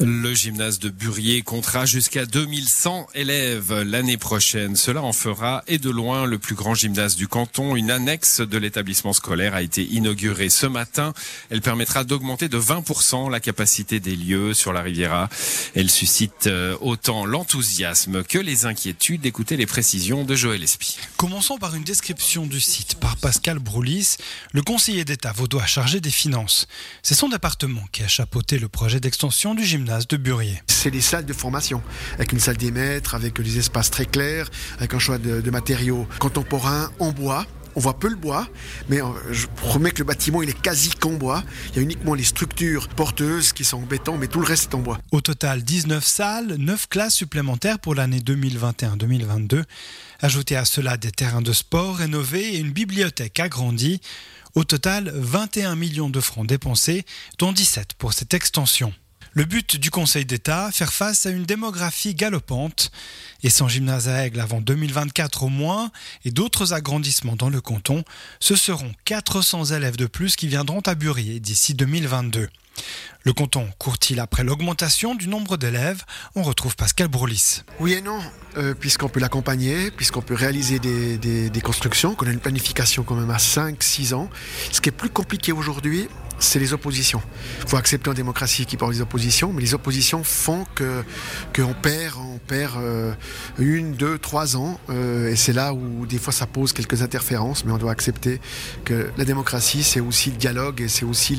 Le gymnase de Burier comptera jusqu'à 2100 élèves l'année prochaine. Cela en fera et de loin le plus grand gymnase du canton. Une annexe de l'établissement scolaire a été inaugurée ce matin. Elle permettra d'augmenter de 20% la capacité des lieux sur la Riviera. Elle suscite euh, autant l'enthousiasme que les inquiétudes. Écoutez les précisions de Joël Espy. Commençons par une description du site par Pascal Broulis, le conseiller d'État vaudois chargé des finances. C'est son département qui a chapeauté le projet d'extension du gymnase de Burier. C'est les salles de formation, avec une salle des maîtres, avec des espaces très clairs, avec un choix de, de matériaux contemporains en bois. On voit peu le bois, mais euh, je promets que le bâtiment il est quasi qu'en bois. Il y a uniquement les structures porteuses qui sont en béton, mais tout le reste est en bois. Au total, 19 salles, 9 classes supplémentaires pour l'année 2021-2022. Ajoutez à cela des terrains de sport rénovés et une bibliothèque agrandie. Au total, 21 millions de francs dépensés, dont 17 pour cette extension. Le but du Conseil d'État, faire face à une démographie galopante. Et sans gymnase à Aigle avant 2024 au moins, et d'autres agrandissements dans le canton, ce seront 400 élèves de plus qui viendront à Burier d'ici 2022. Le canton court-il après l'augmentation du nombre d'élèves? On retrouve Pascal Broulis. Oui et non, euh, puisqu'on peut l'accompagner, puisqu'on peut réaliser des, constructions, qu'on a une planification quand même à 5-6 ans. Ce qui est plus compliqué aujourd'hui, c'est les oppositions. Il faut accepter en démocratie qu'il y ait des oppositions, mais les oppositions font que qu'on perd, perd euh, une, deux, trois ans, euh, et c'est là où des fois ça pose quelques interférences, mais on doit accepter que la démocratie, c'est aussi le dialogue et c'est aussi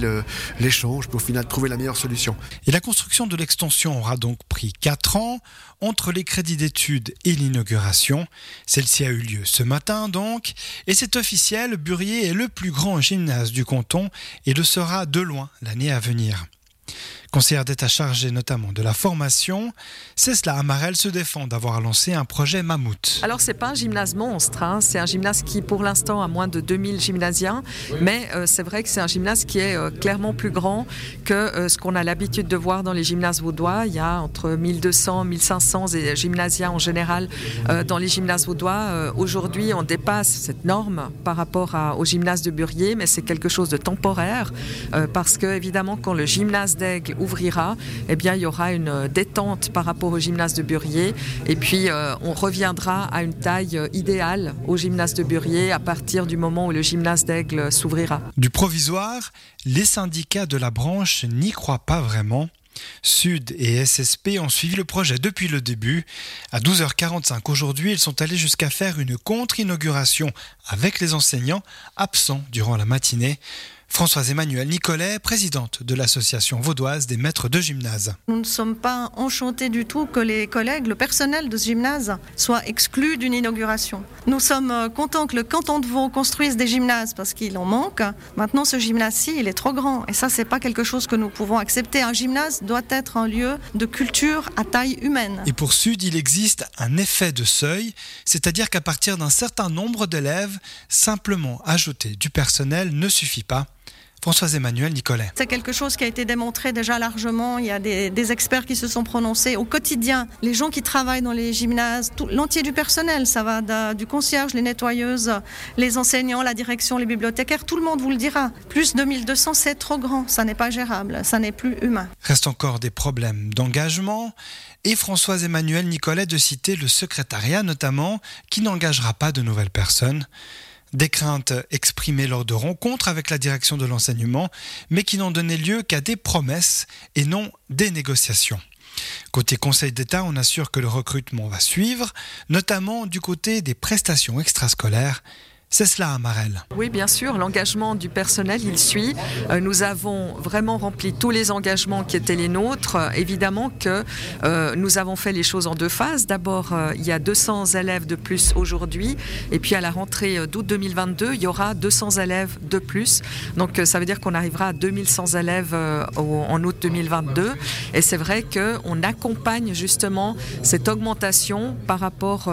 l'échange pour au final trouver la meilleure solution. Et la construction de l'extension aura donc pris 4 ans entre les crédits d'études et l'inauguration. Celle-ci a eu lieu ce matin donc, et c'est officiel, Burier est le plus grand gymnase du canton et le sera de loin l'année à venir. Conseillère d'État chargée notamment de la formation, Cécile Amarel se défend d'avoir lancé un projet mammouth. Alors c'est pas un gymnase monstre, hein. c'est un gymnase qui pour l'instant a moins de 2000 gymnasiens, mais euh, c'est vrai que c'est un gymnase qui est euh, clairement plus grand que euh, ce qu'on a l'habitude de voir dans les gymnases vaudois. Il y a entre 1200, 1500 et- gymnasiens en général dans les gymnases vaudois. Aujourd'hui on dépasse cette norme par rapport à- au gymnase de Burier, mais c'est quelque chose de temporaire parce que évidemment quand le gymnase d'Aigle ouvrira, eh bien il y aura une euh, détente par rapport au gymnase de Burier et puis euh, on reviendra à une taille euh, idéale au gymnase de Burier à partir du moment où le gymnase d'Aigle s'ouvrira. Du provisoire, les syndicats de la branche n'y croient pas vraiment. Sud et SSP ont suivi le projet depuis le début. À 12h45 aujourd'hui, ils sont allés jusqu'à faire une contre-inauguration avec les enseignants absents durant la matinée. Françoise Emmanuel Nicolet, présidente de l'association vaudoise des maîtres de gymnase. Nous ne sommes pas enchantés du tout que les collègues, le personnel de ce gymnase soit exclu d'une inauguration. Nous sommes euh, contents que le canton de Vaud construise des gymnases parce qu'il en manque. Maintenant, ce gymnase-ci, il est trop grand. Et ça, c'est pas quelque chose que nous pouvons accepter. Un gymnase doit être un lieu de culture à taille humaine. Et pour Sud, il existe un effet de seuil, c'est-à-dire qu'à partir d'un certain nombre d'élèves, simplement ajouter du personnel ne suffit pas. Françoise Emmanuel Nicolet. C'est quelque chose qui a été démontré déjà largement. Il y a des, des experts qui se sont prononcés au quotidien. Les gens qui travaillent dans les gymnases, tout- l'entier du personnel, ça va du concierge, les nettoyeuses, les enseignants, la direction, les bibliothécaires, tout le monde vous le dira. Plus de 1200, c'est trop grand. Ça n'est pas gérable. Ça n'est plus humain. Reste encore des problèmes d'engagement et Françoise Emmanuel Nicolet de citer le secrétariat notamment qui n'engagera pas de nouvelles personnes. Des craintes exprimées lors de rencontres avec la direction de l'enseignement, mais qui n'ont donné lieu qu'à des promesses et non des négociations. Côté Conseil d'État, on assure que le recrutement va suivre, notamment du côté des prestations extrascolaires. C'est cela, Amarel. Oui, bien sûr, l'engagement du personnel, il suit. Euh, nous avons vraiment rempli tous les engagements qui étaient les nôtres. Euh, évidemment que euh, nous avons fait les choses en deux phases. D'abord, il y a 200 élèves de plus aujourd'hui, et puis à la rentrée d'août 2022, il y aura 200 élèves de plus. Donc ça veut dire qu'on arrivera à 2100 élèves en août 2022. Et c'est vrai qu'on accompagne justement cette augmentation par rapport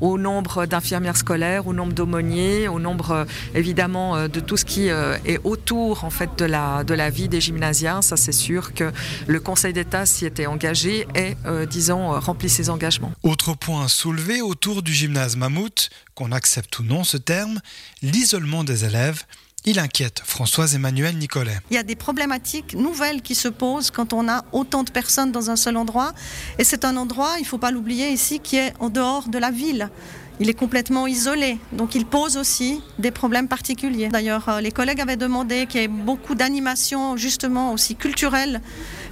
au nombre d'infirmières scolaires, au nombre d'aumôniers, au nombre euh, évidemment euh, de tout ce qui euh, est autour en fait de la, de la vie des gymnasiens. Ça c'est sûr que le Conseil d'État s'y était engagé et euh, disons remplit ses engagements. Autre point soulevé autour du gymnase Mammouth, qu'on accepte ou non ce terme, l'isolement des élèves. Il inquiète Françoise Emmanuel Nicolet. Il y a des problématiques nouvelles qui se posent quand on a autant de personnes dans un seul endroit. Et c'est un endroit, il ne faut pas l'oublier ici, qui est en dehors de la ville. Il est complètement isolé, donc il pose aussi des problèmes particuliers. D'ailleurs, euh, les collègues avaient demandé qu'il y ait beaucoup d'animations, justement aussi culturelles,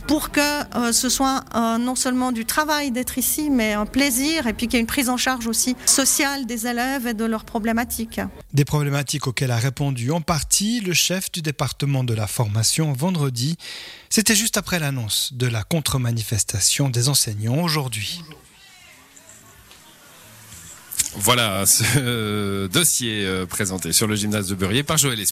pour que euh, ce soit euh, non seulement du travail d'être ici, mais un plaisir, et puis qu'il y ait une prise en charge aussi sociale des élèves et de leurs problématiques. Des problématiques auxquelles a répondu en partie le chef du département de la formation vendredi. C'était juste après l'annonce de la contre-manifestation des enseignants aujourd'hui. Voilà ce dossier présenté sur le gymnase de Beurier par Joël